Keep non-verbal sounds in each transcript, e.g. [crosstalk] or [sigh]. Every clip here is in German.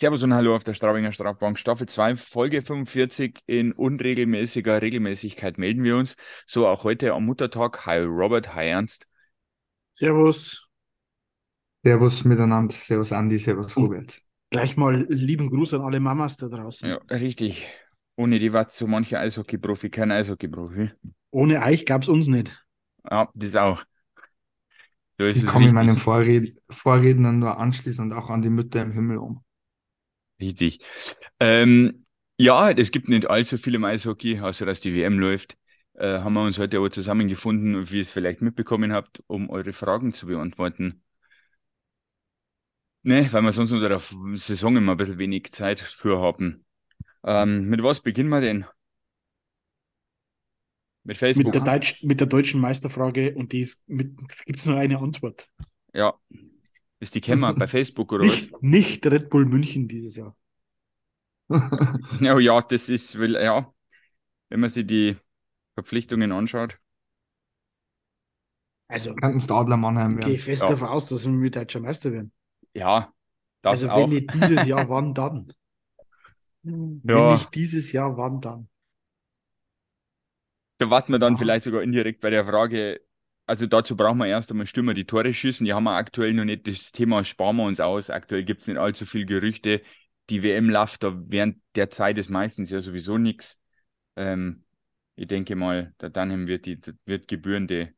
Servus und Hallo auf der Straubinger Strafbank, Staffel 2, Folge 45. In unregelmäßiger Regelmäßigkeit melden wir uns. So auch heute am Muttertag. Hi Robert, hi Ernst. Servus. Servus miteinander, Servus Andi, Servus Und Robert. gleich mal lieben Gruß an alle Mamas da draußen. Ja, richtig. Ohne die war so mancher Eishockey-Profi kein Eishockey-Profi. Ohne euch gab's uns nicht. Ja, das auch. So ist Ich es mich meinen. Vorred Vorrednern nur anschließen und auch an die Mütter im Himmel um. Richtig. Ähm, ja, es gibt nicht allzu viel im Eishockey, außer dass die WM läuft. Äh, haben wir uns heute aber zusammengefunden, wie ihr es vielleicht mitbekommen habt, um eure Fragen zu beantworten. Ne, weil wir sonst unter der Saison immer ein bisschen wenig Zeit für haben. Ähm, mit was beginnen wir denn? Mit Mit der, Facebook? Deutsch, mit der deutschen Meisterfrage und die mit, gibt's nur eine Antwort. Ja. Ist die Kämmer bei [laughs] Facebook oder was? Nicht, nicht Red Bull München dieses Jahr. [laughs] Ja, ja, das ist, will, ja, wenn man sich die Verpflichtungen anschaut. Also, Könnten es Adler Mannheim ich gehe werden. fest Ja, davon aus, dass wir mit deutscher Meister werden. ja, das Also, wenn auch. nicht dieses Jahr, [laughs] wann dann? Wenn Ja, nicht dieses Jahr, wann dann? da warten wir dann Ja, vielleicht sogar indirekt bei der Frage, also dazu brauchen wir erst einmal Stürmer, die Tore schießen. Die haben wir aktuell noch nicht. Das Thema sparen wir uns aus. Aktuell gibt es nicht allzu viel Gerüchte. Die WM läuft da während der Zeit ist meistens ja sowieso nichts. Ähm, ich denke mal, der Dunham wird die wird gebührende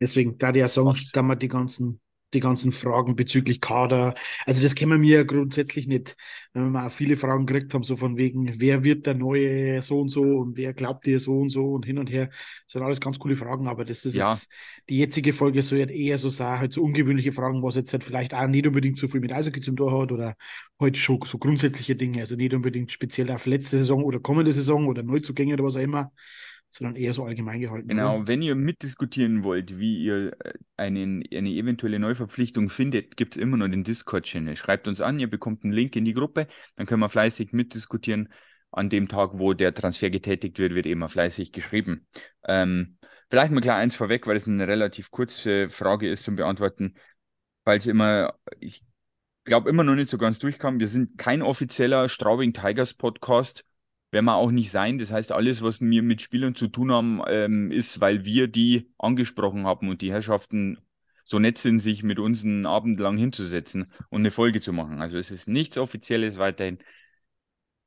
Deswegen, da der Song, da man die ganzen, die ganzen Fragen bezüglich Kader, also das kennen wir ja grundsätzlich nicht. Wenn wir mal auch viele Fragen gekriegt haben, so von wegen, wer wird der neue so und so und wer glaubt ihr so und so und hin und her. Das sind alles ganz coole Fragen, aber das ist Ja, jetzt, die jetzige Folge soll halt eher so sein, halt so ungewöhnliche Fragen, was jetzt halt vielleicht auch nicht unbedingt so viel mit Eishockey zu tun hat oder heute schon so grundsätzliche Dinge, also nicht unbedingt speziell auf letzte Saison oder kommende Saison oder Neuzugänge oder was auch immer, sondern eher so allgemein gehalten? Genau, wenn ihr mitdiskutieren wollt, wie ihr äh, einen, eine eventuelle Neuverpflichtung findet, gibt es immer noch den Discord-Channel. Schreibt uns an, ihr bekommt einen Link in die Gruppe, dann können wir fleißig mitdiskutieren. An dem Tag, wo der Transfer getätigt wird, wird immer fleißig geschrieben. Ähm, vielleicht mal klar eins vorweg, weil es eine relativ kurze Frage ist zum Beantworten, weil es immer, ich glaube, immer noch nicht so ganz durchkam. Wir sind kein offizieller Straubing Tigers Podcast. Werden wir auch nicht sein. Das heißt, alles, was wir mit Spielern zu tun haben, ähm, ist, weil wir die angesprochen haben und die Herrschaften so nett sind, sich mit uns einen Abend lang hinzusetzen und eine Folge zu machen. Also es ist nichts Offizielles weiterhin.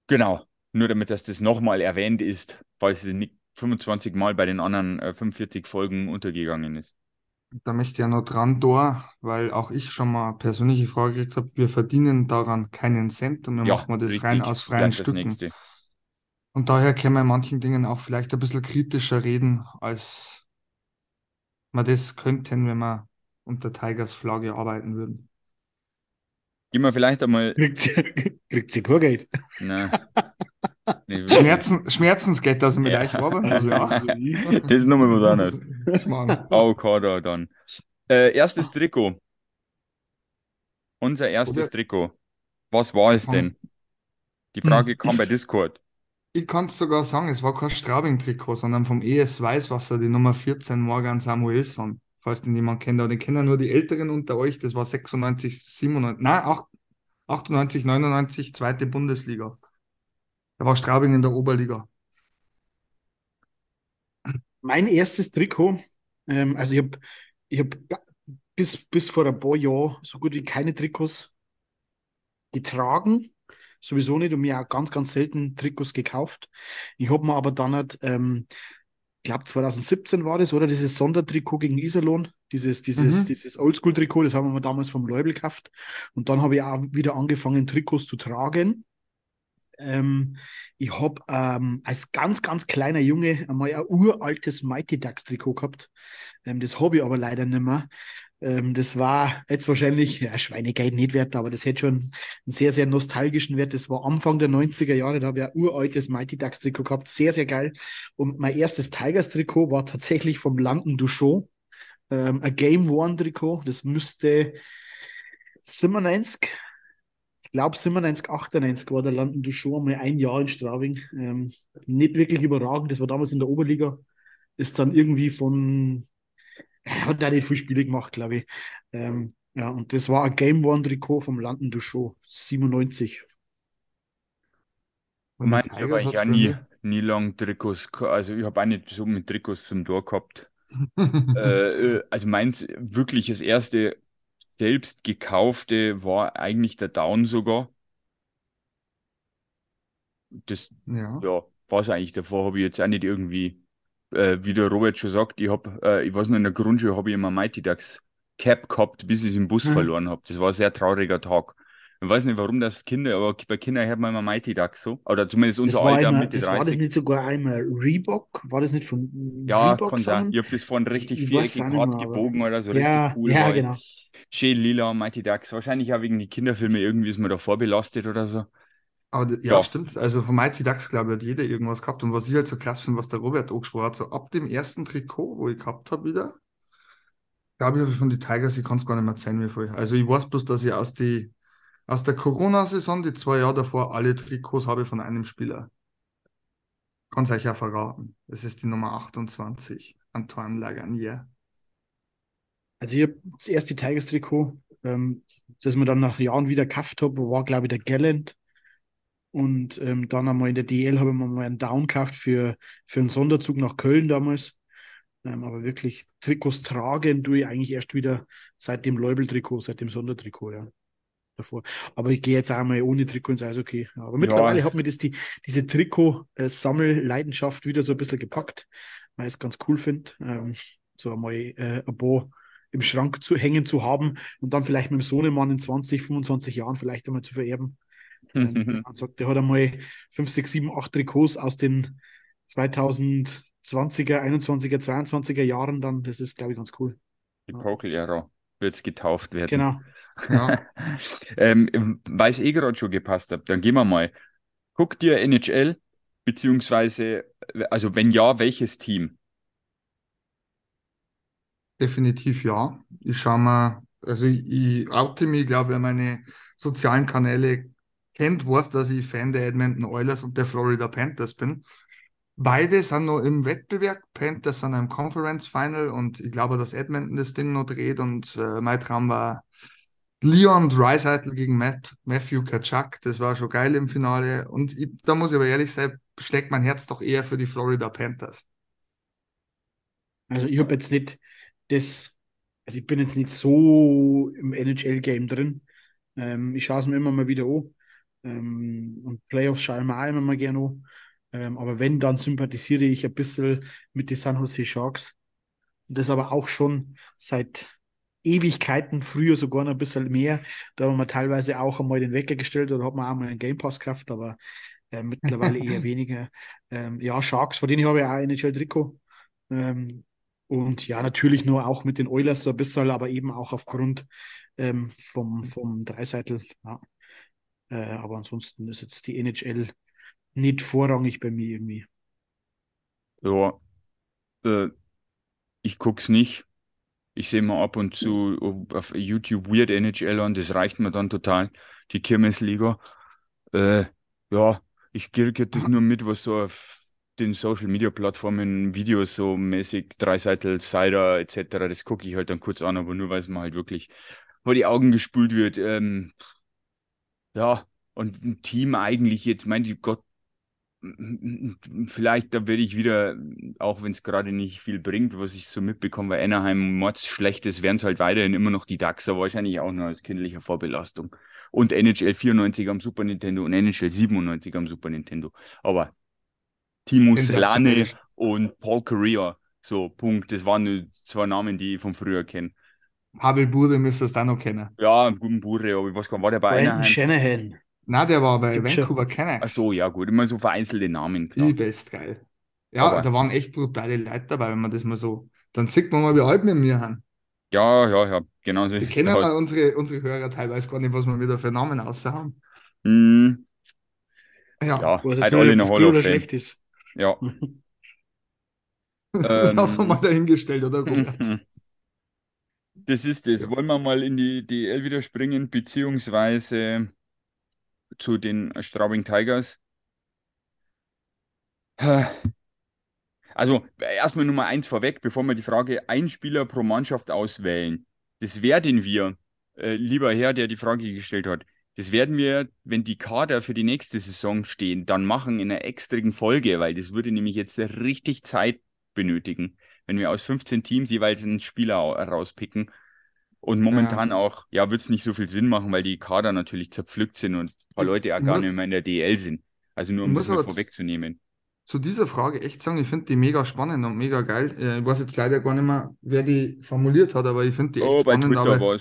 Genau. Nur damit dass das nochmal erwähnt ist, falls es nicht 25 Mal bei den anderen äh, 45 Folgen untergegangen ist. Da möchte ich ja noch dran da, weil auch ich schon mal persönliche Frage gekriegt habe. Wir verdienen daran keinen Cent und wir Ja, machen das rein richtig. aus freien das Stücken. nächste. Und daher können wir in manchen Dingen auch vielleicht ein bisschen kritischer reden, als wir das könnten, wenn wir unter Tigers Flagge arbeiten würden. Gehen wir vielleicht einmal. Kriegt sie, kriegt sie kein Geld. Na, [laughs] nicht wirklich. Schmerzen, Schmerzensgeld, dass ich mit euch [laughs] Ja. arbeiten muss, ja. Also ich. Das ist nochmal was anderes. Ich Oh, Kader dann. Äh, erstes Trikot. Unser erstes oder Trikot. Was war es denn? Die. Frage kam bei Discord. Ich kann es sogar sagen, es war kein Straubing-Trikot, sondern vom ES Weißwasser, die Nummer 14, Morgan Samuelsson, falls den jemand kennt, aber den kennen nur die Älteren unter euch, das war 96, 97, nein, 8 98, 99, zweite Bundesliga. Da war Straubing in der Oberliga. Mein erstes Trikot, ähm, also ich habe ich hab bis, bis vor ein paar Jahren so gut wie keine Trikots getragen. Sowieso nicht und mir auch ganz, ganz selten Trikots gekauft. Ich habe mir aber dann halt, ähm, ich glaube 2017 war das, oder? Dieses Sondertrikot gegen Iserlohn, dieses, dieses, Mhm. dieses Oldschool-Trikot, das haben wir damals vom Leubel gekauft. Und dann habe ich auch wieder angefangen, Trikots zu tragen. Ähm, ich habe ähm, als ganz, ganz kleiner Junge einmal ein uraltes Mighty Ducks Trikot gehabt. Ähm, das habe ich aber leider nicht mehr. Ähm, das war jetzt wahrscheinlich, ja, Schweinegeld nicht wert, aber das hätte schon einen sehr, sehr nostalgischen Wert. Das war Anfang der 90er Jahre, da habe ich ein uraltes Mighty Ducks Trikot gehabt. Sehr, sehr geil. Und mein erstes Tigers Trikot war tatsächlich vom London Duchon. Ähm, ein Game One Trikot. Das müsste 97, ich glaube 97, 98 war der London Duchon mal ein Jahr in Straubing. Ähm, nicht wirklich überragend. Das war damals in der Oberliga. Ist dann irgendwie von, er hat da nicht viel Spiele gemacht, glaube ich. Ähm, Ja, und das war ein Game One Trikot vom Landen du Show, 97. Und die Meins habe ich hat's auch nie, nie lang Trikots, also ich habe auch nicht so mit Trikots zum Tor gehabt. [laughs] Äh, äh, also meins wirklich das erste selbst gekaufte war eigentlich der Down sogar. Das, Ja. ja, war es eigentlich. Davor habe ich jetzt auch nicht irgendwie, äh, wie der Robert schon sagt, ich habe, äh, ich weiß noch, in der Grundschule habe ich immer Mighty Ducks Cap gehabt, bis ich es im Bus Hm. verloren habe. Das war ein sehr trauriger Tag. Ich weiß nicht, warum das Kinder, aber bei Kindern hört man immer Mighty Ducks so. Oder zumindest unser Alter, immer, Mitte das war das 30. nicht sogar einmal Reebok? War das nicht von Ja, Reebok kann sein. zusammen? Ich habe das vorhin richtig viereckig hart gebogen oder so richtig ja, cool ja, war. genau. Schön lila, Mighty Ducks. Wahrscheinlich auch wegen die Kinderfilme irgendwie ist man da vorbelastet oder so. Aber ja, Ja. stimmt. Also von Mighty Ducks, glaube ich, hat jeder irgendwas gehabt. Und was ich halt so krass finde, was der Robert angesprochen hat, so ab dem ersten Trikot, wo ich gehabt habe wieder, glaube ich, habe ich von den Tigers, ich kann es gar nicht mehr erzählen, wie viel. Also ich weiß bloß, dass ich aus, die, aus der Corona-Saison, die zwei Jahre davor, alle Trikots habe von einem Spieler. Kann es euch ja verraten. Es ist die Nummer 28, Antoine Lagunier. Also ich habe das erste Tigers-Trikot, ähm, das mir dann nach Jahren wieder gekauft habe, war, glaube ich, der Gallant. Und ähm, dann einmal in der DL habe ich mir mal einen Down gekauft für, für einen Sonderzug nach Köln damals. Ähm, aber wirklich Trikots tragen tue ich eigentlich erst wieder seit dem Leubel-Trikot, seit dem Sondertrikot, ja. Davor. Aber ich gehe jetzt auch mal ohne Trikot ins. Ja, aber mittlerweile Ja, hat mir das die, diese Trikot-Sammelleidenschaft wieder so ein bisschen gepackt, weil ich es ganz cool finde, ähm, so einmal äh, ein paar im Schrank zu hängen zu haben und dann vielleicht mit dem Sohnemann in 20, 25 Jahren vielleicht einmal zu vererben. Ähm, wenn man sagt, der hat einmal 5, 6, 7, 8 Trikots aus den 2020er, 21er, 22er Jahren dann. Das ist, glaube ich, ganz cool. die. Pokel-Ära wird es getauft werden. Genau. Ja. [laughs] ähm, weil es eh gerade schon gepasst hat, dann gehen wir mal. Guck dir NHL, beziehungsweise, also wenn ja, welches Team? Definitiv ja. Ich schaue mal, also ich, ich oute mich, glaube wer meine sozialen Kanäle kennt, weiß, dass ich Fan der Edmonton Oilers und der Florida Panthers bin. Beide sind noch im Wettbewerb. Panthers sind im Conference Final und ich glaube, dass Edmonton das Ding noch dreht und äh, mein Traum war Leon Draisaitl gegen Matt, Matthew Kaczak. Das war schon geil im Finale und ich, da muss ich aber ehrlich sein, schlägt mein Herz doch eher für die Florida Panthers. Also ich habe jetzt nicht das, also ich bin jetzt nicht so im NHL-Game drin. Ähm, ich schaue es mir immer mal wieder an. Ähm, und Playoffs schaue ich mir auch immer mal gerne an. Ähm, aber wenn, dann sympathisiere ich ein bisschen mit den San Jose Sharks. Das aber auch schon seit Ewigkeiten, früher sogar noch ein bisschen mehr. Da haben wir teilweise auch einmal den Wecker gestellt oder hat man auch mal einen Game Pass gekauft, aber äh, mittlerweile eher [laughs] weniger. Ähm, ja, Sharks, von denen habe ich auch ein NHL-Trikot. Ähm, und ja, natürlich nur auch mit den Oilers so ein bisschen, aber eben auch aufgrund ähm, vom, vom Dreiseitel. Ja. Äh, aber ansonsten ist jetzt die NHL nicht vorrangig bei mir irgendwie. Ja, äh, ich guck's nicht. Ich sehe mal ab und zu auf YouTube Weird NHL an, das reicht mir dann total, die Kirmesliga. Äh, ja, ich kriege das nur mit, was so auf den Social Media Plattformen Videos so mäßig, Dreiseitel, Cider etc., das gucke ich halt dann kurz an, aber nur weil es mir halt wirklich vor die Augen gespült wird. Ähm, ja, und ein Team eigentlich jetzt, mein Gott, vielleicht da werde ich wieder, auch wenn es gerade nicht viel bringt, was ich so mitbekomme, weil Anaheim Mords schlecht ist, werden es halt weiterhin immer noch die Ducks, aber wahrscheinlich auch nur als kindliche Vorbelastung. Und NHL 94 am Super Nintendo und NHL 97 am Super Nintendo. Aber Timo Selane und Paul Correa, so, Punkt. Das waren nur zwei Namen, die ich von früher kenne. Pavel Bude müsstest du auch noch kennen. Ja, einen guten Bure, aber ich weiß gar nicht, war der bei Brandon Anaheim? Shanahan. Na, der war bei Gibt's. Vancouver Ach Canucks. so, ja gut, immer so vereinzelte Namen, klar. Übelst geil. Ja, Aber- da waren echt brutale Leute dabei, wenn man das mal so. Dann sieht man mal, wie alt wir mir haben. Ja, ja, ja, genau so Wir kennen ja halt. unsere, unsere Hörer teilweise gar nicht, was wir wieder für Namen außer haben. Hm, Ja, ja, Was halt jetzt alle nicht, in ob der das Hall gut of oder Fame. schlecht ist. Ja. [laughs] das lassen wir Ähm, mal dahingestellt, oder Robert? [laughs] Das ist es. Ja. Wollen wir mal in die DL wieder springen, beziehungsweise zu den Straubing Tigers? Also erstmal Nummer eins vorweg, bevor wir die Frage ein Spieler pro Mannschaft auswählen. Das werden wir äh, lieber Herr, der die Frage gestellt hat, das werden wir, wenn die Kader für die nächste Saison stehen, dann machen in einer extrigen Folge, weil das würde nämlich jetzt richtig Zeit benötigen, wenn wir aus 15 Teams jeweils einen Spieler rauspicken. Und momentan ja. auch, ja, wird es nicht so viel Sinn machen, weil die Kader natürlich zerpflückt sind und ein paar Leute ja gar nicht mehr in der DL sind. Also nur um das vorwegzunehmen. Zu dieser Frage echt sagen, ich finde die mega spannend und mega geil. Äh, ich weiß jetzt leider gar nicht mehr, wer die formuliert hat, aber ich finde die echt oh, spannend. Bei Twitter aber,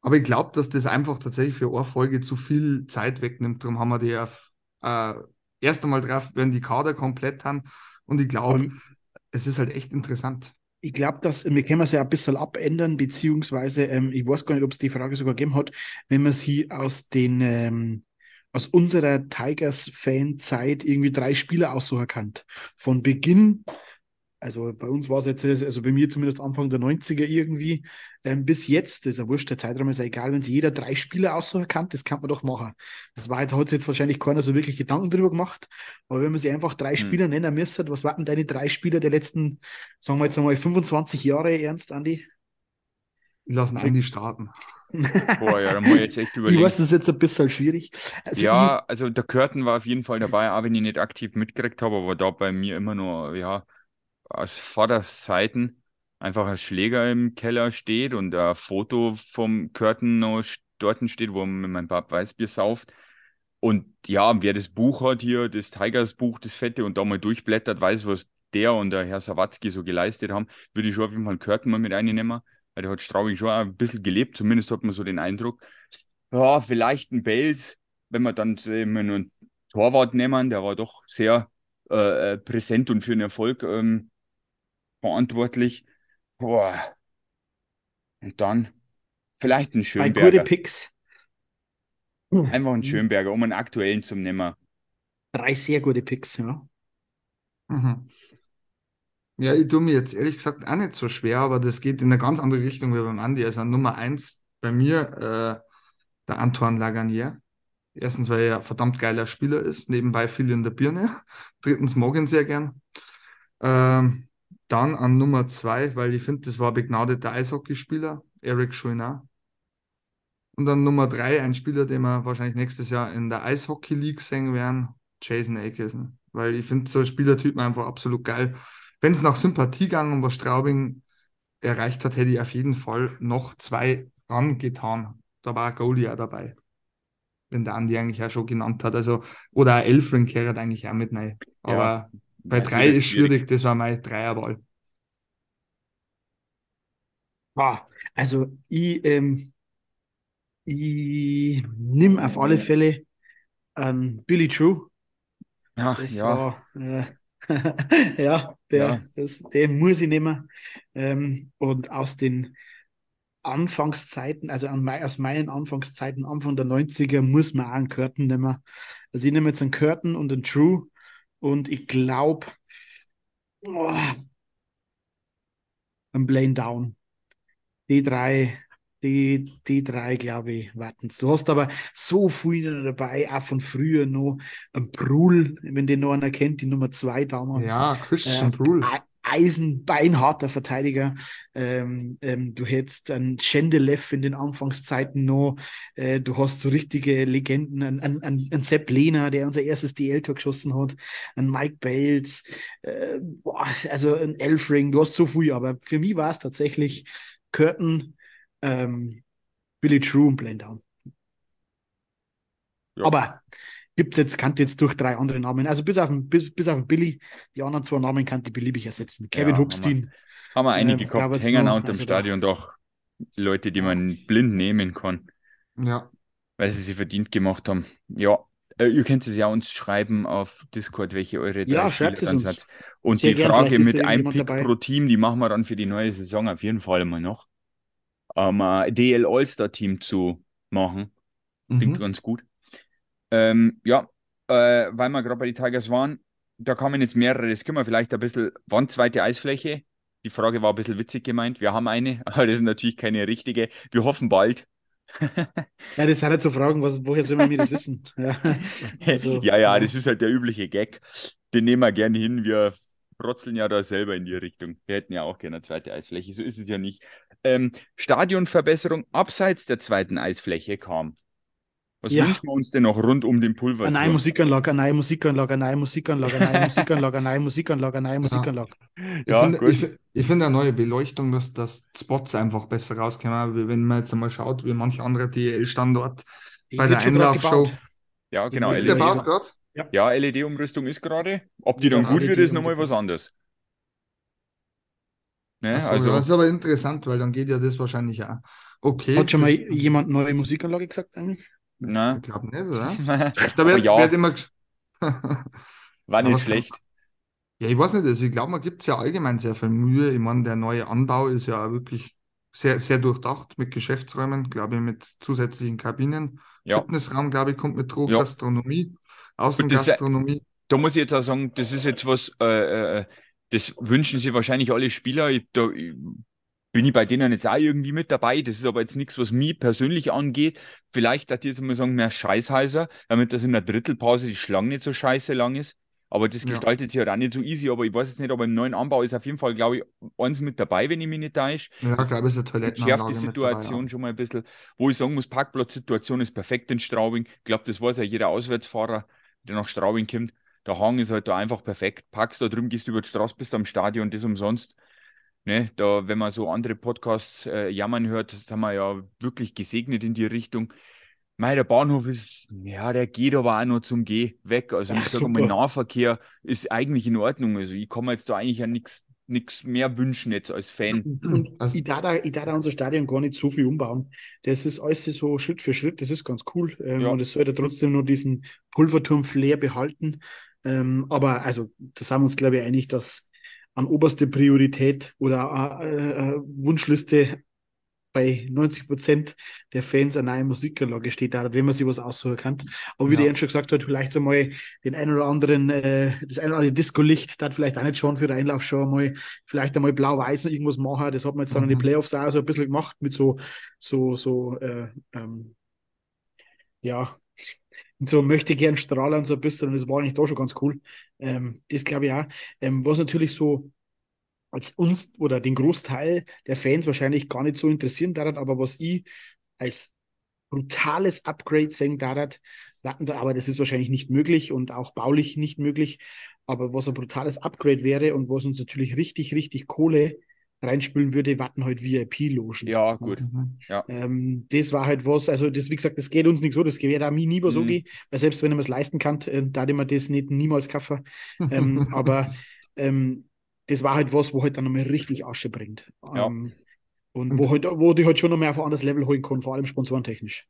aber ich glaube, dass das einfach tatsächlich für eine Folge zu viel Zeit wegnimmt. Darum haben wir die auf, äh, erst einmal drauf, wenn die Kader komplett haben. Und ich glaube, es ist halt echt interessant. Ich glaube, dass wir können es ja ein bisschen abändern, beziehungsweise ähm, ich weiß gar nicht, ob es die Frage sogar gegeben hat, wenn man sie aus den ähm, aus unserer Tigers-Fan-Zeit irgendwie drei Spieler aussuchen kann. Von Beginn also bei uns war es jetzt, also bei mir zumindest Anfang der 90er irgendwie, ähm, bis jetzt, das ist ja wurscht, der Zeitraum ist ja egal, wenn sich jeder drei Spieler aussuchen kann, das kann man doch machen. Das war, da hat sich jetzt wahrscheinlich keiner so wirklich Gedanken drüber gemacht, aber wenn man sich einfach drei hm. Spieler nennen müsste, was waren deine drei Spieler der letzten, sagen wir jetzt einmal, 25 Jahre, Ernst, Andi? Lassen Andi starten. [laughs] Boah, ja, da muss ich jetzt echt überlegen. Ich weiß, das ist jetzt ein bisschen schwierig. Also ja, ich, also der Curtin war auf jeden Fall dabei, auch wenn ich nicht aktiv mitgekriegt habe, aber da bei mir immer nur, ja, aus Vaterszeiten einfach ein Schläger im Keller steht und ein Foto vom Curtain noch dort steht, wo man mit meinem Pap Weißbier sauft. Und ja, wer das Buch hat hier, das Tigers Buch, das Fette, und da mal durchblättert, weiß, was der und der Herr Sawatzki so geleistet haben, würde ich schon auf jeden Fall Curtin mal mit reinnehmen, weil der hat Straubing schon ein bisschen gelebt, zumindest hat man so den Eindruck. Ja, vielleicht ein Bells, wenn wir dann immer nur einen Torwart nehmen, der war doch sehr äh, äh präsent und für den Erfolg ähm, verantwortlich. Boah. Und dann vielleicht ein Schönberger. Zwei gute Picks. Einfach ein Schönberger, um einen aktuellen zu nehmen. Drei sehr gute Picks, ja. Mhm. Ja, ich tue mir jetzt ehrlich gesagt auch nicht so schwer, aber das geht in eine ganz andere Richtung wie beim Andi. Also Nummer eins bei mir äh, der Antoine Laganier. Erstens, weil er ein verdammt geiler Spieler ist, nebenbei viel in der Birne. Drittens mag ihn sehr gern. Ähm, dann an Nummer zwei, weil ich finde, das war begnadeter Eishockeyspieler, Eric Chouinard. Und dann Nummer drei, ein Spieler, den wir wahrscheinlich nächstes Jahr in der Eishockey League sehen werden, Jason Aitken. Weil ich finde so Spielertypen einfach absolut geil. Wenn es nach Sympathie gegangen und was Straubing erreicht hat, hätte ich auf jeden Fall noch zwei rangetan. Da war ein Goalie auch dabei. Wenn der Andi eigentlich auch schon genannt hat. Also, oder ein Elfring kehrt eigentlich auch mit rein. Aber ja. Bei drei ist schwierig, das war mein Dreierball. Ah, also ich, ähm, ich nehme auf alle Fälle ähm, Billy True. Ja, das ja. War, äh, [laughs] ja, der, ja. Das, den muss ich nehmen. Ähm, und aus den Anfangszeiten, also an, aus meinen Anfangszeiten, Anfang der 90er, muss man auch einen Curtin nehmen. Also ich nehme jetzt einen Curtin und einen True und ich glaube, oh, ein Blame Down. Die drei, die, die drei, glaube ich, warten. Du hast aber so viele dabei, auch von früher noch. Ein Brul, wenn den noch einer kennt, die Nummer zwei damals. Ja, Christian äh, Brul. Eisenbeinharter Verteidiger. Ähm, ähm, du hättest einen Chendelev in den Anfangszeiten noch. Äh, du hast so richtige Legenden, einen, einen, einen Sepp Lehner, der unser erstes DL-Tor geschossen hat, einen Mike Bales, äh, boah, also ein Elfring. Du hast so viel, aber für mich war es tatsächlich Curtin, ähm, Billy True und Blendown. Ja. Aber gibt es jetzt, kannte jetzt durch drei andere Namen. Also bis auf den, bis, bis auf den Billy, die anderen zwei Namen kann die beliebig ersetzen. Kevin ja, Hookstein. Haben wir, haben wir einige äh, gehabt, hängen auch unter dem also Stadion doch Leute, die man blind nehmen kann. Ja. Weil sie sie verdient gemacht haben. Ja, äh, ihr könnt es ja uns schreiben auf Discord, welche eure drei ja, schreibt es uns. Hat. Und Sehr die Frage mit einem Pick dabei. pro Team, die machen wir dann für die neue Saison auf jeden Fall mal noch. Ähm, DL All-Star-Team zu machen. Klingt mhm. ganz gut. Ähm, ja, äh, weil wir gerade bei den Tigers waren, da kamen jetzt mehrere. Das können wir vielleicht ein bisschen. Wann zweite Eisfläche? Die Frage war ein bisschen witzig gemeint. Wir haben eine, [laughs] aber das ist natürlich keine richtige. Wir hoffen bald. ja, das sind halt so Fragen, was, woher sollen wir das wissen? [laughs] Ja, also, ja, ja, das ist halt der übliche Gag. Den nehmen wir gerne hin. Wir frotzeln ja da selber in die Richtung. Wir hätten ja auch gerne eine zweite Eisfläche. So ist es ja nicht. ähm, Stadionverbesserung abseits der zweiten Eisfläche kam. Was Ja. wünschen wir uns denn noch rund um den Pulver? Eine neue Musikanlage, eine neue Musikanlage, eine neue Musikanlage, eine neue Musikanlage, eine neue Musikanlage, eine neue Musikanlage. Ich Ja, finde, gut. ich, ich finde eine neue Beleuchtung, dass, dass Spots einfach besser rauskommen. Wenn man jetzt einmal schaut, wie manch andere DL-Standort Die bei der Einlaufshow. gebaut. Ja, genau. Wird Wird der LED. baut gerade? Ja, LED-Umrüstung ist gerade. Ob die dann Ja, gut wird, ist LED nochmal was anderes. Ne? Achso, also, ja, das ist aber interessant, weil dann geht ja das wahrscheinlich auch. Okay. Hat schon mal jemand neue Musikanlage gesagt eigentlich? Na. Ich glaube nicht, oder? [laughs] Da wird, ja, wird immer. [laughs] war nicht es kann- schlecht. Ja, ich weiß nicht, also ich glaube, man gibt es ja allgemein sehr viel Mühe. Ich meine, der neue Anbau ist ja auch wirklich sehr, sehr durchdacht mit Geschäftsräumen, glaube ich, mit zusätzlichen Kabinen. Ja. Fitnessraum, glaube ich, kommt mit drauf, Ja. Gastronomie, Außengastronomie. da muss ich jetzt auch sagen, das ist jetzt was, äh, äh, das wünschen sich wahrscheinlich alle Spieler. Ich, da ich, bin ich bei denen jetzt auch irgendwie mit dabei. Das ist aber jetzt nichts, was mich persönlich angeht. Vielleicht hat ich jetzt mal sagen, mehr Scheißheiser, damit das in der Drittelpause die Schlange nicht so scheiße lang ist. Aber das Ja. gestaltet sich halt auch nicht so easy. Aber ich weiß jetzt nicht, aber im neuen Anbau ist auf jeden Fall, glaube ich, eins mit dabei, wenn ich mich nicht täusche. Ja, ich glaube, es ist eine schärft Toilettenanlage die mit dabei, Situation schon mal ein bisschen. Wo ich sagen muss, Parkplatzsituation ist perfekt in Straubing. Ich glaube, das weiß ja jeder Auswärtsfahrer, der nach Straubing kommt. Der Hang ist halt da einfach perfekt. Parkst da drüben, gehst über die Straße, bist am Stadion, das umsonst. Ne, da, wenn man so andere Podcasts äh, jammern hört, sind wir ja wirklich gesegnet in die Richtung. Mei, der Bahnhof ist, ja, der geht aber auch noch zum Geh weg. Also ich sage mal. Nahverkehr ist eigentlich in Ordnung. Also ich kann mir jetzt da eigentlich ja nichts nichts mehr wünschen jetzt als Fan. Und Also- ich darf da, ich darf da unser Stadion gar nicht so viel umbauen. Das ist alles so Schritt für Schritt, das ist ganz cool. Ähm, Ja. Und es sollte trotzdem nur diesen Pulverturm-Flair behalten. Ähm, aber also, da sind wir uns, glaube ich, einig, dass an oberste Priorität oder äh, äh, Wunschliste bei 90 Prozent der Fans eine neue Musikanlage steht, da, wenn man sich was aussuchen kann. Aber wie Ja. der Ernst schon gesagt hat, vielleicht einmal den ein oder anderen, äh, das ein oder andere Disco-Licht, das vielleicht auch nicht schon für den Einlauf schon mal, vielleicht einmal blau-weiß noch irgendwas machen. Das hat man jetzt dann in den Mhm. Playoffs auch so ein bisschen gemacht mit so, so, so, äh, ähm, ja, mit so möchte gern Strahlern so ein bisschen und das war eigentlich da schon ganz cool. Ähm, das glaube ich auch. Ähm, was natürlich so als uns oder den Großteil der Fans wahrscheinlich gar nicht so interessieren daran, aber was ich als brutales Upgrade sehen daran, aber das ist wahrscheinlich nicht möglich und auch baulich nicht möglich, aber was ein brutales Upgrade wäre und was uns natürlich richtig, richtig Kohle reinspülen würde, warten halt VIP-Logen. Ja, gut. Mhm. Ähm, das war halt was, also das, wie gesagt, das geht uns nicht so, das wäre da mir nie so Mhm. gehen, weil selbst wenn man es leisten kann, äh, da ich mir das nicht niemals kaufen. Ähm, [laughs] aber ähm, das war halt was, wo halt dann nochmal richtig Asche bringt. Ja. Ähm, und wo, halt, wo die halt schon noch mehr auf ein anderes Level holen kann, vor allem sponsorentechnisch.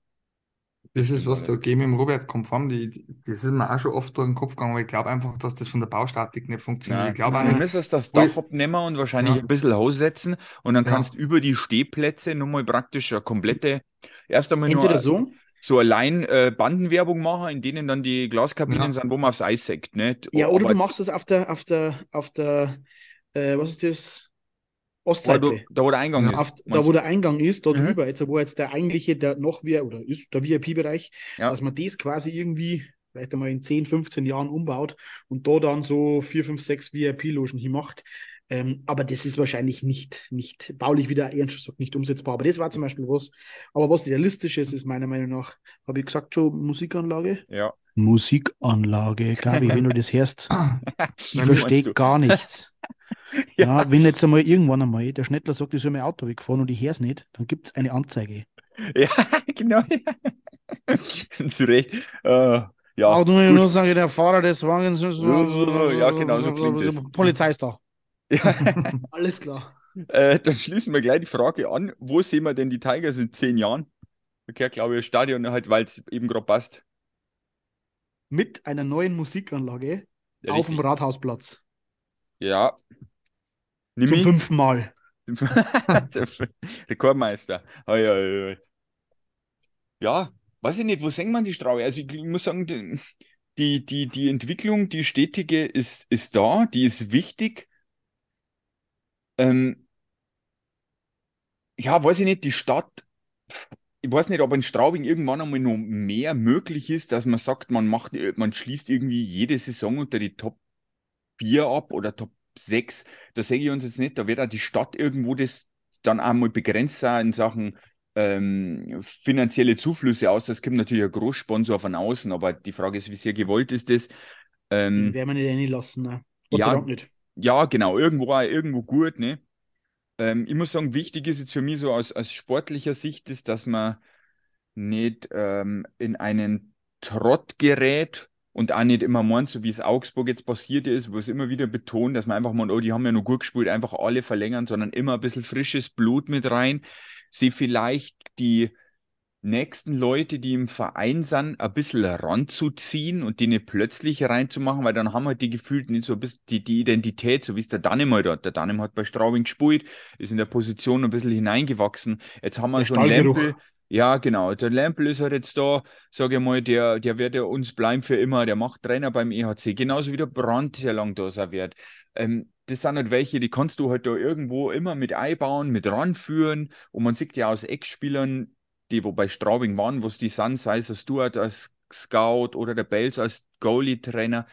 Das ist was, da gehen wir im Robert konform. Die, die, das ist mir auch schon oft durch den Kopf gegangen, aber ich glaube einfach, dass das von der Baustatik nicht funktioniert. Nein, ich glaube auch du müsstest das. Dach abnehmen und wahrscheinlich Ja. ein bisschen aussetzen und dann Ja. kannst über die Stehplätze nochmal praktisch eine komplette, erst einmal nur Entweder so, so allein äh, Bandenwerbung machen, in denen dann die Glaskabinen Ja. sind, wo man aufs Eis sägt. Nicht? ja, oder Aber- du machst es auf der, auf der, auf der, äh, was ist das? Da, Ostseite. wo- da wo der Eingang Ja, ist. Auf, da, wo der Eingang ist, da Mhm. drüber, jetzt, wo jetzt der eigentliche, der noch wir oder ist der VIP-Bereich, Ja. dass man das quasi irgendwie vielleicht einmal in 10, 15 Jahren umbaut und da dann so 4, 5, 6 VIP-Logen hinmacht. Ähm, aber das ist wahrscheinlich nicht, nicht baulich wieder ernst gesagt, nicht umsetzbar. Aber das war zum Beispiel was. Aber was realistisch ist, ist meiner Meinung nach, habe ich gesagt schon, Musikanlage? Ja. Musikanlage, Gabi, wenn du das hörst, [laughs] ich verstehe gar nichts. [laughs] Ja. Ja. wenn jetzt einmal irgendwann einmal der Schnettler sagt, ich soll mein Auto wegfahren und ich höre es nicht, dann gibt es eine Anzeige. [laughs] Ja, genau. [laughs] Zu Recht. Äh, ja, Auch nur, nur sage der Fahrer des Wagens. Ja, genau, so klingt es. Polizei ist da. ja. [laughs] Alles klar. Äh, dann schließen wir gleich die Frage an. Wo sehen wir denn die Tigers in zehn Jahren? Okay, glaube ich, Stadion halt, weil es eben gerade passt. Mit einer neuen Musikanlage Ja, auf dem. Rathausplatz. Ja. Nimm Zum fünften Mal. [laughs] Rekordmeister. Hoi, hoi, hoi. Ja, weiß ich nicht, wo sehen wir die Straube? Also ich, ich muss sagen, die, die, die, die Entwicklung, die stetige ist, ist da, die ist wichtig. Ähm, ja, weiß ich nicht, die Stadt, ich weiß nicht, ob in Straubing irgendwann einmal noch mehr möglich ist, dass man sagt, man macht, man schließt irgendwie jede Saison unter die Top 4 ab oder Top 6. Da sehe ich uns jetzt nicht, da wird auch die Stadt irgendwo das dann auch mal begrenzt sein in Sachen ähm, finanzielle Zuflüsse aus. Das gibt natürlich ein Großsponsor von außen, aber die Frage ist, wie sehr gewollt ist das? Ähm, werden wir nicht reinlassen, ne? Gott ja, nicht. Ja, genau, irgendwo, irgendwo gut, ne? Ähm, ich muss sagen, wichtig ist jetzt für mich so aus, aus sportlicher Sicht ist, dass man nicht ähm, in einen Trott gerät und auch nicht immer meint, so wie es Augsburg jetzt passiert ist, wo es immer wieder betont, dass man einfach meint, oh, die haben ja nur gut gespielt, einfach alle verlängern, sondern immer ein bisschen frisches Blut mit rein. Sie vielleicht die nächsten Leute, die im Verein sind, ein bisschen ranzuziehen und die nicht plötzlich reinzumachen, weil dann haben halt die gefühlt nicht so ein bisschen die, die Identität, so wie es der Danim halt hat. Der Danim hat bei Straubing gespielt, ist in der Position ein bisschen hineingewachsen. Jetzt haben wir der so einen Lempel. Ja, genau. Der Lempel ist halt jetzt da, sage ich mal, der, der wird ja uns bleiben für immer, der macht Trainer beim EHC, genauso wie der Brand sehr lang da sein wird. Ähm, das sind halt welche, die kannst du halt da irgendwo immer mit einbauen, mit ranführen. Und man sieht ja aus Ex-Spielern, die wo bei Straubing waren, wo es die sind, sei es der Stuart als Scout oder der Bells als Goalie-Trainer,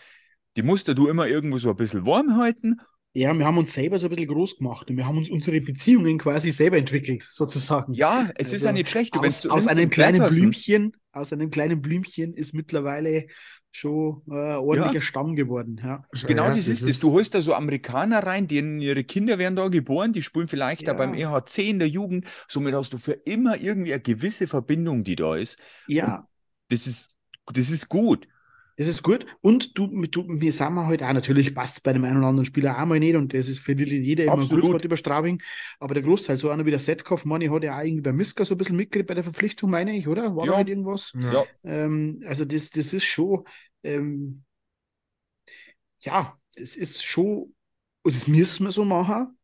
die musst du immer irgendwo so ein bisschen warm halten. Ja, wir haben uns selber so ein bisschen groß gemacht und wir haben uns unsere Beziehungen quasi selber entwickelt, sozusagen. Ja, es also ist ja nicht schlecht. Du, aus, du aus einem kleinen Blümchen, aus einem kleinen Blümchen ist mittlerweile schon äh, ordentlicher ja. Stamm geworden. Ja. Genau, ja, das, das ist es. Du holst da so Amerikaner rein, denen ihre Kinder werden da geboren, die spielen vielleicht da beim EHC in der Jugend. Somit hast du für immer irgendwie eine gewisse Verbindung, die da ist. Ja. Und das ist, das ist gut. Das ist gut. Und du, du wir sind wir halt auch, natürlich passt es bei dem einen oder anderen Spieler auch mal nicht und das ist für jeder immer Absolut. ein Kurzwort über Straubing. Aber der Großteil, so einer wie der Setkopf, Manni hat ja auch irgendwie bei Miska so ein bisschen mitgekriegt bei der Verpflichtung, meine ich, oder? War ja. da halt irgendwas? Ja. Ähm, also das, das ist schon, ähm, ja, das ist schon, das müssen wir so machen.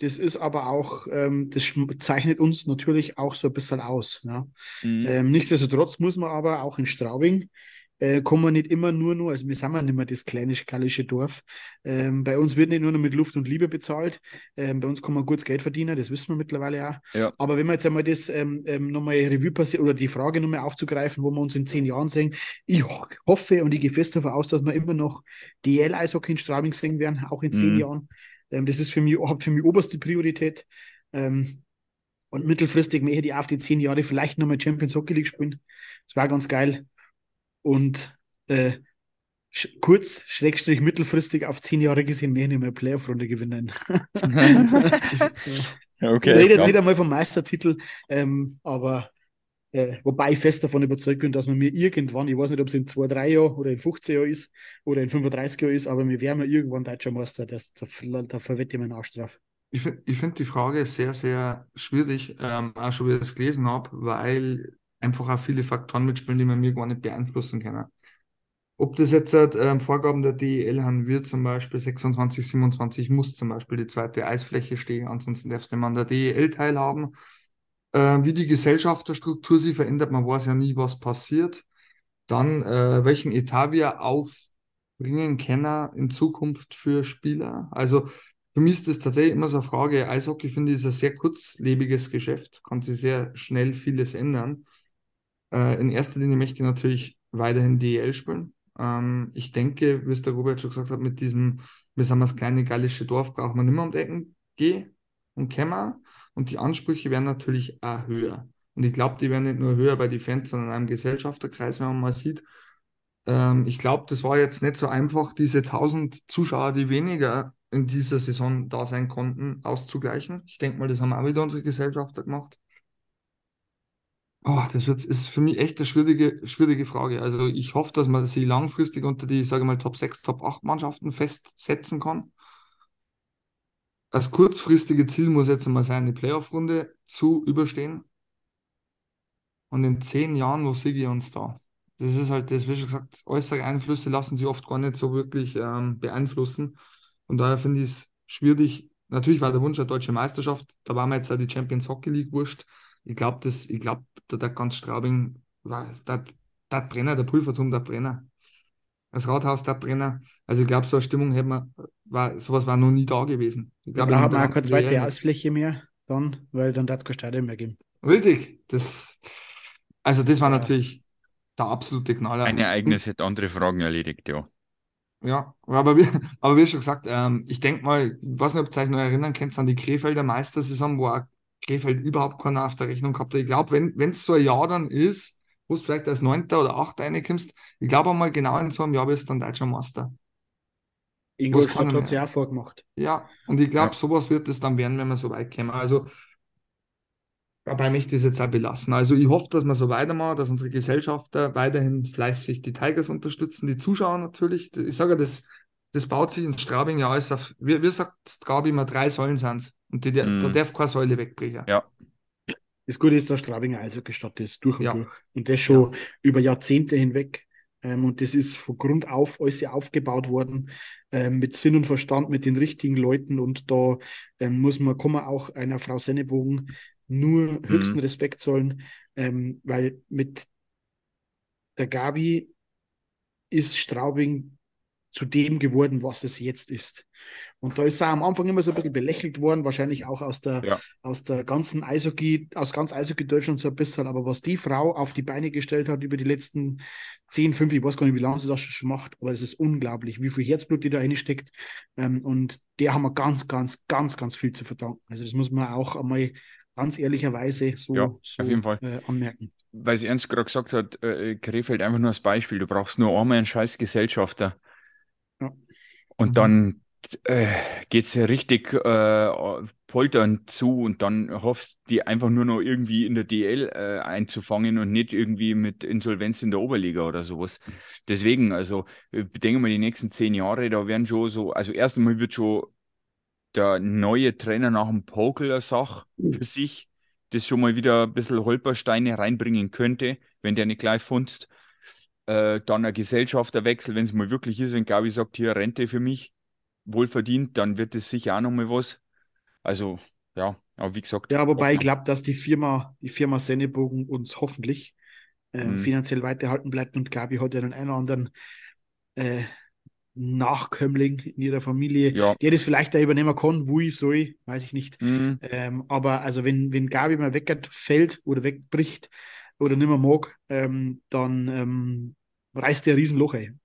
Das ist aber auch, ähm, das zeichnet uns natürlich auch so ein bisschen aus. Ja? Mhm. Ähm, nichtsdestotrotz muss man aber auch in Straubing äh, kommen wir nicht immer nur nur, also wir sind ja nicht mehr das kleine gallische Dorf. Ähm, bei uns wird nicht nur noch mit Luft und Liebe bezahlt. Ähm, bei uns kann man gutes Geld verdienen, das wissen wir mittlerweile auch. Ja. Aber wenn wir jetzt einmal das ähm, ähm, nochmal Revue passiert oder die Frage nochmal aufzugreifen, wo wir uns in zehn Jahren sehen, ich hoffe und ich gehe fest davon aus, dass wir immer noch DL-Eishockey in Straubing sehen werden, auch in zehn mhm. Jahren. Ähm, das ist für mich, für mich oberste Priorität. Ähm, und mittelfristig möchte ich auf die zehn Jahre vielleicht nochmal Champions Hockey League spielen. Das war ganz geil und äh, sch kurz, schrägstrich mittelfristig auf zehn Jahre gesehen mehr nicht mehr Playoff-Runde gewinnen. [laughs] okay, ich rede jetzt ja. nicht einmal vom Meistertitel, ähm, aber äh, wobei ich fest davon überzeugt bin, dass man mir irgendwann, ich weiß nicht, ob es in zwei, drei Jahren oder in 15 Jahren ist oder in 35 Jahren ist, aber wir werden irgendwann deutscher Meister. Das, da, da verwette ich meinen Arsch drauf. Ich finde ich die Frage sehr, sehr schwierig, ähm, auch schon wie ich es gelesen habe, weil einfach auch viele Faktoren mitspielen, die man mir gar nicht beeinflussen kann. Ob das jetzt äh, Vorgaben der DEL haben wird, zum Beispiel 26, 27 muss zum Beispiel die zweite Eisfläche stehen, ansonsten darfst du nicht an der DEL teilhaben. Äh, wie die Gesellschafterstruktur sich verändert, man weiß ja nie, was passiert. Dann, äh, welchen Etat wir aufbringen können in Zukunft für Spieler. Also für mich ist das tatsächlich immer so eine Frage. Eishockey finde ich ist ein sehr kurzlebiges Geschäft, kann sich sehr schnell vieles ändern. Äh, in erster Linie möchte ich natürlich weiterhin DEL spielen. Ähm, ich denke, wie es der Robert schon gesagt hat, mit diesem, wir sind das kleine gallische Dorf, braucht man nicht mehr um die Ecken gehen und kämmer. Und die Ansprüche werden natürlich auch höher. Und ich glaube, die werden nicht nur höher bei den Fans, sondern im Gesellschafterkreis, wenn man mal sieht. Ähm, ich glaube, das war jetzt nicht so einfach, diese 1000 Zuschauer, die weniger in dieser Saison da sein konnten, auszugleichen. Ich denke mal, das haben auch wieder unsere Gesellschafter gemacht. Oh, das wird, ist für mich echt eine schwierige, schwierige Frage. Also ich hoffe, dass man sie langfristig unter die, sage mal, Top 6, Top 8 Mannschaften festsetzen kann. Das kurzfristige Ziel muss jetzt mal sein, die Playoff-Runde zu überstehen. Und in zehn Jahren, wo sehe ich uns da? Das ist halt, das wie schon gesagt, äußere Einflüsse lassen sich oft gar nicht so wirklich ähm, beeinflussen. Und daher finde ich es schwierig. Natürlich war der Wunsch eine deutsche Meisterschaft, da war mir jetzt auch die Champions Hockey League wurscht ich glaube, das, ich glaube, der, der ganz Straubing war, der, der Brenner, der Pulverturm, der Brenner. Das Rathaus, der Brenner. Also ich glaube, so eine Stimmung hätte man, war, sowas war noch nie da gewesen. Ich glaub, da hat man auch keine zweite Jahren Ausfläche mehr dann, weil dann darf es kein Stadion mehr geben. Richtig. Das, also das war ja. natürlich der absolute Knaller. Ein Ereignis hätte andere Fragen erledigt, ja. Ja, aber wie, aber wie schon gesagt, ähm, ich denke mal, ich weiß nicht, ob ihr euch noch erinnern könnt an die Krefelder Meistersaison, wo auch Krefeld überhaupt keiner auf der Rechnung gehabt. Ich glaube, wenn es so ein Jahr dann ist, wo du vielleicht als Neunter oder Achter reinkommst, ich glaube einmal genau in so einem Jahr bist du dann Deutscher Meister. Ingolstadt hat sich auch vorgemacht. Ja, und ich glaube, ja. sowas wird es dann werden, wenn wir so weit kommen. Also, dabei möchte ich es jetzt auch belassen. Also, ich hoffe, dass wir so weitermachen, dass unsere Gesellschafter weiterhin fleißig die Tigers unterstützen, die Zuschauer natürlich. Ich sage, das, das baut sich in Straubing ja alles auf, wie, wie sagt Straubing immer, drei Säulen sind Und die, mm. da darf keine Säule wegbrechen. Ja. Das Gute ist, dass Straubinger Eishockey-Stadt ist, durch und ja. durch. Und das schon ja. über Jahrzehnte hinweg. Ähm, und das ist von Grund auf alles aufgebaut worden, ähm, mit Sinn und Verstand, mit den richtigen Leuten. Und da ähm, muss man, kann man auch einer Frau Sennebogen nur mhm. höchsten Respekt zollen, ähm, weil mit der Gabi ist Straubing zu dem geworden, was es jetzt ist. Und da ist er am Anfang immer so ein bisschen belächelt worden, wahrscheinlich auch aus der, ja. aus der ganzen Eishockey, aus ganz Eishockey Deutschland so ein bisschen. Aber was die Frau auf die Beine gestellt hat über die letzten 10, 5, ich weiß gar nicht, wie lange sie das schon macht, aber es ist unglaublich, wie viel Herzblut die da reinsteckt. Ähm, und der haben wir ganz, ganz, ganz, ganz viel zu verdanken. Also das muss man auch einmal ganz ehrlicherweise so, ja, so. Äh, anmerken. Weil sie ernst gerade gesagt hat, äh, Krefeld einfach nur als Beispiel, du brauchst nur einmal einen scheiß Gesellschafter ja. Und mhm. dann äh, geht es ja richtig äh, poltern zu und dann hoffst die einfach nur noch irgendwie in der DL äh, einzufangen und nicht irgendwie mit Insolvenz in der Oberliga oder sowas. Deswegen, also äh, denke mal, die nächsten zehn Jahre, da werden schon so, also erst einmal wird schon der neue Trainer nach dem Pokel eine Sache für sich, das schon mal wieder ein bisschen Holpersteine reinbringen könnte, wenn der nicht gleich funzt äh, dann ein Gesellschafterwechsel, wenn es mal wirklich ist, wenn Gabi sagt, hier Rente für mich, wohlverdient, dann wird es sicher auch nochmal was. Also, ja, aber wie gesagt. Ja, wobei ich glaube, dass die Firma, die Firma Sennebogen uns hoffentlich äh, mhm. finanziell weiterhalten bleibt und Gabi hat ja den einen oder anderen äh, Nachkömmling in ihrer Familie, ja. der das vielleicht da übernehmen kann, wo ich soll, weiß ich nicht. Mhm. Ähm, aber also wenn, wenn Gabi mal wegfällt oder wegbricht oder nicht mehr mag, ähm, dann ähm, reißt der Riesenloch ein.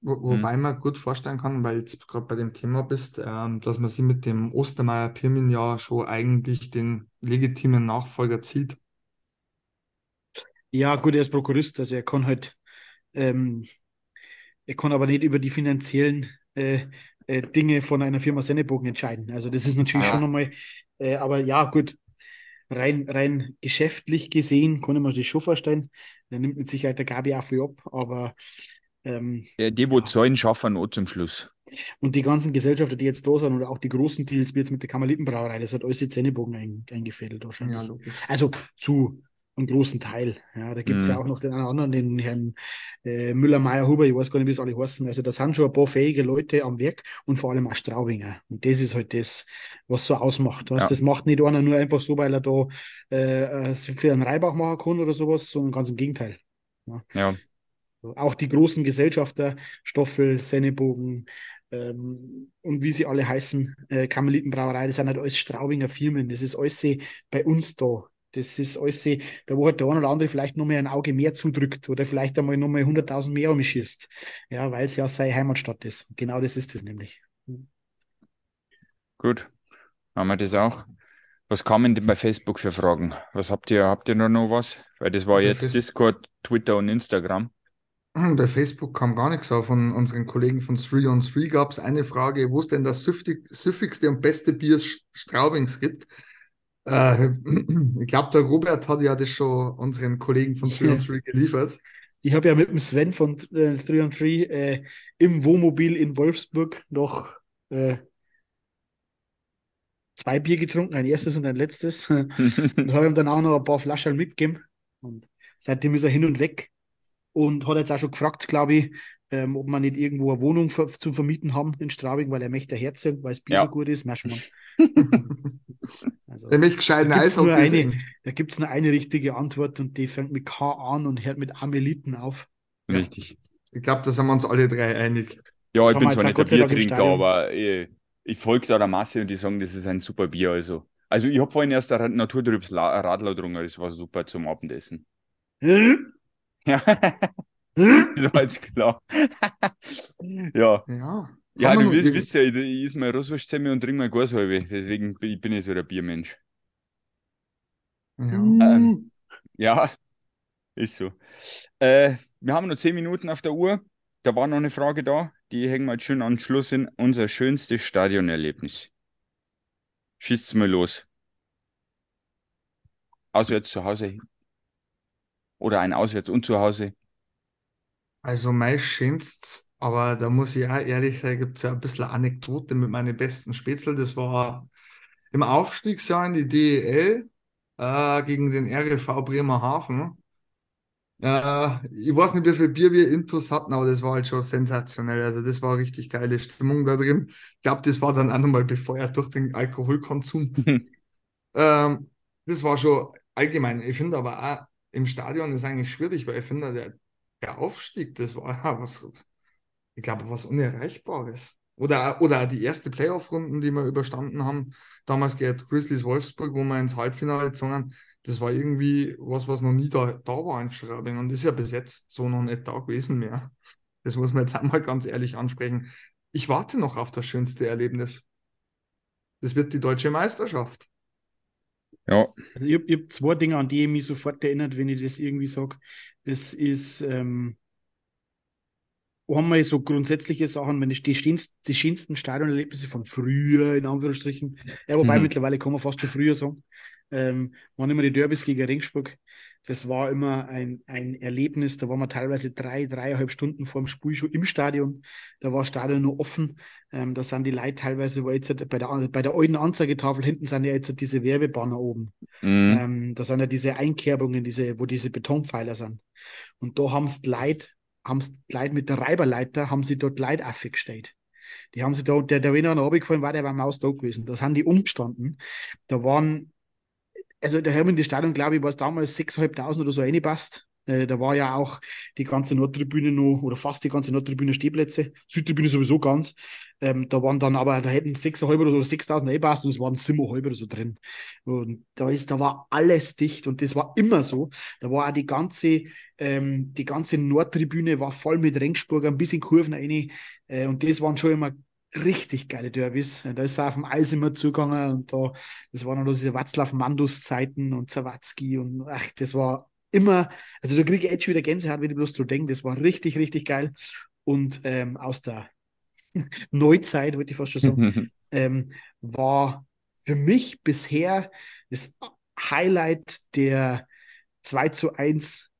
Wo, wobei hm. man gut vorstellen kann, weil du gerade bei dem Thema bist, ähm, dass man sie mit dem Ostermeier Pirmin ja schon eigentlich den legitimen Nachfolger zieht. Ja, gut, er ist Prokurist, also er kann halt, ähm, er kann aber nicht über die finanziellen äh, äh, Dinge von einer Firma Sennebogen entscheiden. Also das ist natürlich ja. schon nochmal, äh, aber ja, gut, rein, rein geschäftlich gesehen, kann ich mir das schon vorstellen. Der nimmt mit Sicherheit der Gabi auch viel ab, aber. Ähm, ja, die, wo ja. Zahlen schaffen, auch zum Schluss. Und die ganzen Gesellschaften, die jetzt da sind, oder auch die großen Deals, wie jetzt mit der Kammerlittenbrauerei, das hat alles die Zähnebogen ein, eingefädelt wahrscheinlich. Ja, also zu einen großen Teil. Ja, da gibt es mhm. ja auch noch den anderen, den Herrn äh, Müller-Meyer-Huber, ich weiß gar nicht, wie es alle heißen. Also, da sind schon ein paar fähige Leute am Werk und vor allem auch Straubinger. Und das ist halt das, was so ausmacht. Weißt? Ja. Das macht nicht einer nur einfach so, weil er da äh, für einen Reibach machen kann oder sowas, sondern ganz im Gegenteil. Ja. ja. Auch die großen Gesellschafter, Stoffel, Sennebogen, ähm, und wie sie alle heißen, äh, Kammerlitenbrauerei, das sind halt alles Straubinger Firmen. Das ist alles bei uns da das ist alles, da wo halt der eine oder andere vielleicht noch mal ein Auge mehr zudrückt oder vielleicht einmal noch mal 100.000 mehr um mich schießt. Ja, weil es ja seine Heimatstadt ist. Genau das ist es nämlich. Gut, haben wir das auch. Was kamen denn bei Facebook für Fragen? Was habt ihr, habt ihr noch, noch was? Weil das war bei jetzt Facebook. Discord, Twitter und Instagram. Bei Facebook kam gar nichts, aber von unseren Kollegen von 3 on 3 gab es eine Frage, wo es denn das süffig, süffigste und beste Bier Straubings gibt. Äh, [clears throat] ich glaube, der Robert hat ja das schon unseren Kollegen von 3 on 3 geliefert. Ich habe ja mit dem Sven von äh, 3 on 3 äh, im Wohnmobil in Wolfsburg noch äh, zwei Bier getrunken, ein erstes und ein letztes. [laughs] und habe ihm dann auch noch ein paar Flaschen mitgegeben. Und seitdem ist er hin und weg und hat jetzt auch schon gefragt, glaube ich, ähm, ob man nicht irgendwo eine Wohnung zu vermieten haben in Straubing, weil er möchte herziehen, weil das Bier ja. so gut ist. Na schon mal. [laughs] [laughs] Also, Nämlich gescheiten Eishockey. Da gibt es nur eine richtige Antwort und die fängt mit K an und hört mit Ameliten auf. Richtig. Ich glaube, da sind wir uns alle drei einig. Ja, ich bin zwar nicht der Biertrinker, aber ich, ich folge da der Masse und die sagen, das ist ein super Bier. Also, also ich habe vorhin erst ein naturtrübes Radler getrunken, das war super zum Abendessen. Hm? ja. das war jetzt klar. [laughs] ja. Ja. Ja, du wisst, wisst ja, ich, ich ist mal Roswurstzemme und trinke mal Gashalbe. Deswegen bin ich so der Biermensch. Ja. Ähm, ja, ist so. Äh, wir haben nur zehn Minuten auf der Uhr. Da war noch eine Frage da. Die hängen wir jetzt schön an den Schluss hin. Unser schönstes Stadionerlebnis. Schießt's mal los. Auswärts zu Hause. Oder ein Auswärts und zu Hause. Also mein schönstes, aber da muss ich auch ehrlich sein, gibt es ja ein bisschen Anekdote mit meinen besten Spätzle. Das war im Aufstiegsjahr in die DEL äh, gegen den RFV Bremerhaven. Äh, ich weiß nicht, wie viel Bier wir intus hatten, aber das war halt schon sensationell. Also das war richtig geile Stimmung da drin. Ich glaube, das war dann auch nochmal befeuert durch den Alkoholkonsum. [laughs] ähm, das war schon allgemein. Ich finde aber auch im Stadion ist eigentlich schwierig, weil ich finde, der, der Aufstieg, das war [laughs] was, ich glaube, was Unerreichbares. Oder, oder die erste Playoff-Runden, die wir überstanden haben, damals gegen Grizzlies Wolfsburg, wo wir ins Halbfinale gezogen haben, das war irgendwie was, was noch nie da, da war in Schraubing. Und das ist ja bis jetzt so noch nicht da gewesen mehr. Das muss man jetzt einmal ganz ehrlich ansprechen. Ich warte noch auf das schönste Erlebnis. Das wird die deutsche Meisterschaft. Ja. Also ich habe hab zwei Dinge, an die ich mich sofort erinnert, wenn ich das irgendwie sage. Das ist ähm, haben wir so grundsätzliche Sachen, wenn die, die, schönsten, die schönsten Stadionerlebnisse von früher, in Anführungsstrichen, ja, wobei Mhm. mittlerweile kann man fast schon früher sagen, ähm, waren immer die Derbys gegen Regensburg. Das war immer ein, ein Erlebnis, da waren wir teilweise drei, dreieinhalb Stunden vor dem Spiel schon im Stadion. Da war das Stadion noch offen. Ähm, da sind die Leute teilweise, wo jetzt bei der, bei der alten Anzeigetafel hinten sind ja jetzt diese Werbebanner oben. Mhm. Ähm, da sind ja diese Einkerbungen, diese, wo diese Betonpfeiler sind. Und da haben die Leute, haben die Leute mit der Reiberleiter, haben sie dort Leute aufgestellt. Die haben sie da, der, der wenn einer runtergefallen war, der war Maus da gewesen. Da sind die umgestanden. Da waren, also da haben in die Stadion, glaube ich, war es damals 6.500 oder so reingepasst. Äh, da war ja auch die ganze Nordtribüne noch, oder fast die ganze Nordtribüne Stehplätze. Südtribüne sowieso ganz. Ähm, da waren dann aber, da hätten 6.500 oder 6.000 reingepasst und es waren 7.500 oder so drin. Und da ist, da war alles dicht und das war immer so. Da war auch die ganze, ähm, die ganze Nordtribüne war voll mit Rengsburgern bis in Kurven rein. Äh, und das waren schon immer richtig geile Derbys. Da ist er auf dem Eis immer zugegangen und da, das waren noch diese Watzlaw-Mandus-Zeiten und Zawatzki und ach, das war immer, also da kriege ich jetzt schon wieder Gänsehaut, wenn ich bloß dran denke. Das war richtig, richtig geil. Und ähm, aus der [laughs] Neuzeit, würde ich fast schon sagen, [laughs] ähm, war für mich bisher das Highlight der 2 zu 1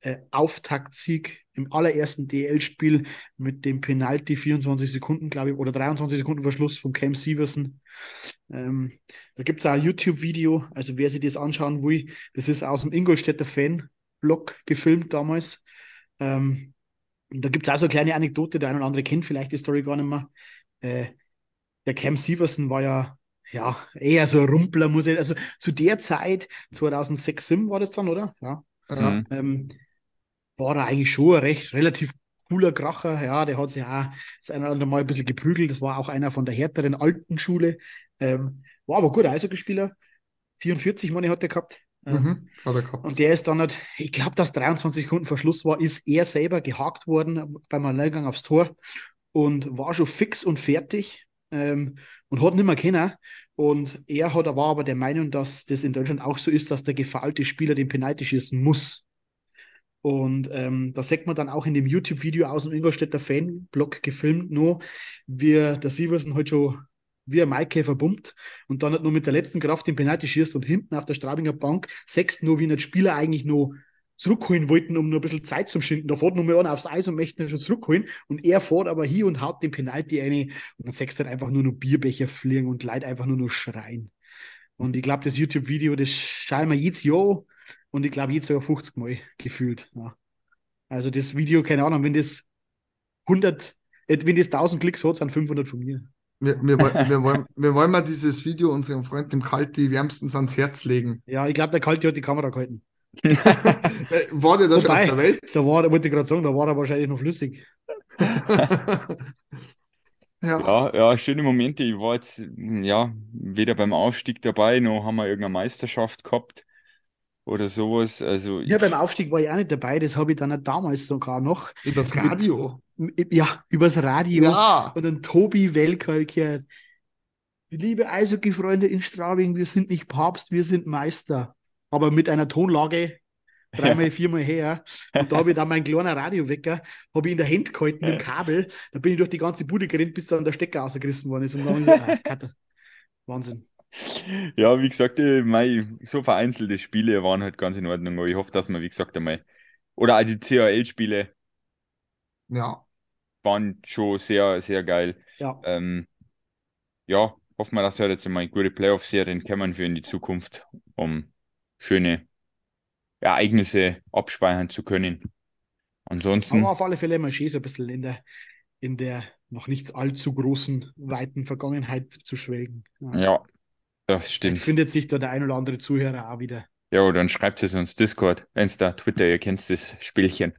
äh, Auftaktsieg im allerersten DL-Spiel mit dem Penalty 24 Sekunden, glaube ich, oder 23 Sekunden Verschluss von Cam Severson. Ähm, da gibt es auch ein YouTube-Video, also wer sich das anschauen will, das ist aus dem Ingolstädter Fan-Blog gefilmt damals. Ähm, da gibt es auch so eine kleine Anekdote, der eine oder andere kennt vielleicht die Story gar nicht mehr. Äh, der Cam Severson war ja, ja eher so ein Rumpler, muss ich, also zu der Zeit, 2006, 2007 war das dann, oder? Ja. Mhm. Ähm, war er eigentlich schon ein recht relativ cooler Kracher. Ja, der hat sich auch das eine oder andere Mal ein bisschen geprügelt. Das war auch einer von der härteren alten Schule. Ähm, war aber guter Eishockeyspieler. 44 Monate hat er gehabt. Mhm. Hat er gehabt. und der ist dann halt, ich glaube, dass 23 Sekunden Verschluss war, ist er selber gehakt worden beim Alleingang aufs Tor und war schon fix und fertig ähm, und hat nicht mehr können. Und er hat, war aber der Meinung, dass das in Deutschland auch so ist, dass der gefaulte Spieler den Penalty schießen muss. Und ähm, da sieht man dann auch in dem YouTube-Video aus dem Ingolstädter Fanblog gefilmt, nur wie der Sieversen halt schon wie ein Maikäfer bummt und dann halt nur mit der letzten Kraft den Penalty schießt und hinten auf der Straubinger Bank sechst nur, wie ein Spieler eigentlich nur zurückholen wollten, um nur ein bisschen Zeit zu schinden. Da fährt nur mal einer aufs Eis und möchte ihn schon zurückholen. Und er fährt aber hier und haut den Penalty eine. Und dann sechst halt einfach nur noch Bierbecher fliegen und Leute einfach nur noch schreien. Und ich glaube, das YouTube-Video, das schauen wir jedes Jahr und ich glaube, jetzt sogar 50 Mal gefühlt. Ja. Also das Video, keine Ahnung, wenn das 100, äh, wenn das 1000 Klicks hat, sind 500 von mir. Wir, wir, wollen- wir, wollen, wir wollen mal dieses Video unserem Freund, dem Kalti, wärmstens ans Herz legen. Ja, ich glaube, der Kalte hat die Kamera gehalten. [laughs] War der da schon Wobei- auf der Welt? Da war, wollte ich gerade sagen, da war er wahrscheinlich noch flüssig. [laughs] ja. Ja, ja, schöne Momente. Ich war jetzt, ja, weder beim Aufstieg dabei, noch haben wir irgendeine Meisterschaft gehabt oder sowas. Also, Ja, beim Aufstieg war ich auch nicht dabei, das habe ich dann auch damals sogar noch. Übers Radio. Ja, übers Radio. Ja. Und dann Tobi Welker gehört. Liebe Eishockey-Freunde in Straubing, wir sind nicht Papst, wir sind Meister. aber mit einer Tonlage dreimal, [laughs] viermal her. Und da habe ich dann meinen kleinen Radiowecker, habe ich in der Hand gehalten mit dem Kabel. Da bin ich durch die ganze Bude gerannt, bis dann der Stecker rausgerissen worden ist. Und dann ich [laughs] ah, Wahnsinn. Ja, wie gesagt, äh, mei, so vereinzelte Spiele waren halt ganz in Ordnung, aber ich hoffe, dass man, wie gesagt, einmal. Oder auch die CHL-Spiele Ja, waren schon sehr, sehr geil. Ja. Ähm, ja, hoffen wir, dass wir jetzt mal gute Playoff-Serien kommen für in die Zukunft, um schöne Ereignisse abspeichern zu können. Ansonsten, Aber auf alle Fälle mal schön so ein bisschen in der, in der noch nicht allzu großen, weiten Vergangenheit zu schwelgen. Ja. ja, das stimmt. findet sich da der ein oder andere Zuhörer auch wieder. Ja, dann schreibt es uns Discord, Insta, Twitter, ihr kennt das Spielchen.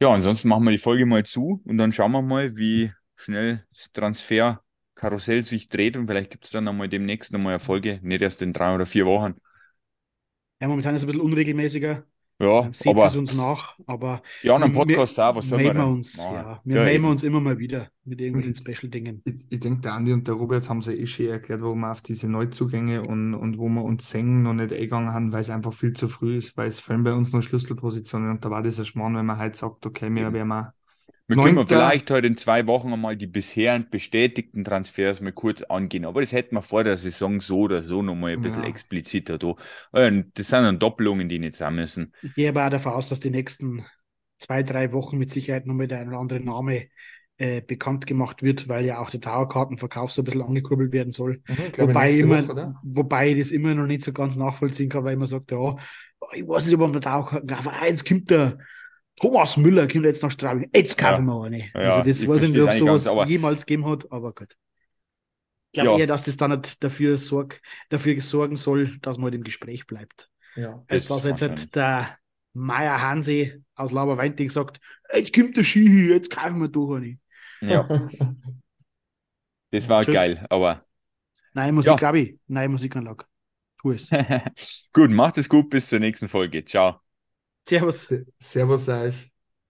Ja, ansonsten machen wir die Folge mal zu und dann schauen wir mal, wie schnell das Transferkarussell sich dreht und vielleicht gibt es dann nochmal demnächst nochmal eine Folge, nicht erst in drei oder vier Wochen. Ja, momentan ist es ein bisschen unregelmäßiger. Ja, Seht aber es uns nach, aber die anderen wir- Podcasts auch, was soll man wir denn uns, machen? ja. Wir Ja, melden eben. uns immer mal wieder mit irgendwelchen Special-Dingen. ich, ich denke, der Andi und der Robert haben sie eh schon erklärt, warum wir auf diese Neuzugänge und, und wo wir uns singen noch nicht eingegangen haben, weil es einfach viel zu früh ist, weil es fallen bei uns noch Schlüsselpositionen und da war das ein Schmarrn, wenn man halt sagt, okay, wir werden mal Wir können vielleicht heute in zwei Wochen einmal die bisher bestätigten Transfers mal kurz angehen, aber das hätten wir vor der Saison so oder so nochmal ein bisschen Ja. expliziter da. Und Das sind dann Doppelungen, die nicht sein müssen. Ich gehe aber auch davon aus, dass die nächsten zwei, drei Wochen mit Sicherheit nochmal der ein oder andere Name äh, bekannt gemacht wird, weil ja auch der Dauerkartenverkauf so ein bisschen angekurbelt werden soll. ich glaube, Wobei, immer, Woche, wobei ich das immer noch nicht so ganz nachvollziehen kann, weil man sagt, ja, ich weiß nicht, ob man der Dauerkarten kauft. Ah, jetzt kommt der Thomas Müller, kommt jetzt nach Straubing. Jetzt kaufen wir eine. Ja, also das ich weiß ich nicht, ob sowas jemals gegeben hat, aber gut. Ich glaube Ja. eher, dass das dann nicht dafür, sorg, dafür sorgen soll, dass man halt im Gespräch bleibt. Ja. Als Das dass jetzt halt der Meier Hansi aus Lauberweinting sagt, jetzt kommt der Ski, jetzt kaufen wir doch eine. Ja, [laughs] das war Tschüss. geil, aber Nein, Musik Ja. habe ich. Nein, Musikanlage. Tu es. [laughs] gut, macht es gut, bis zur nächsten Folge. Ciao. Servus. Servus euch.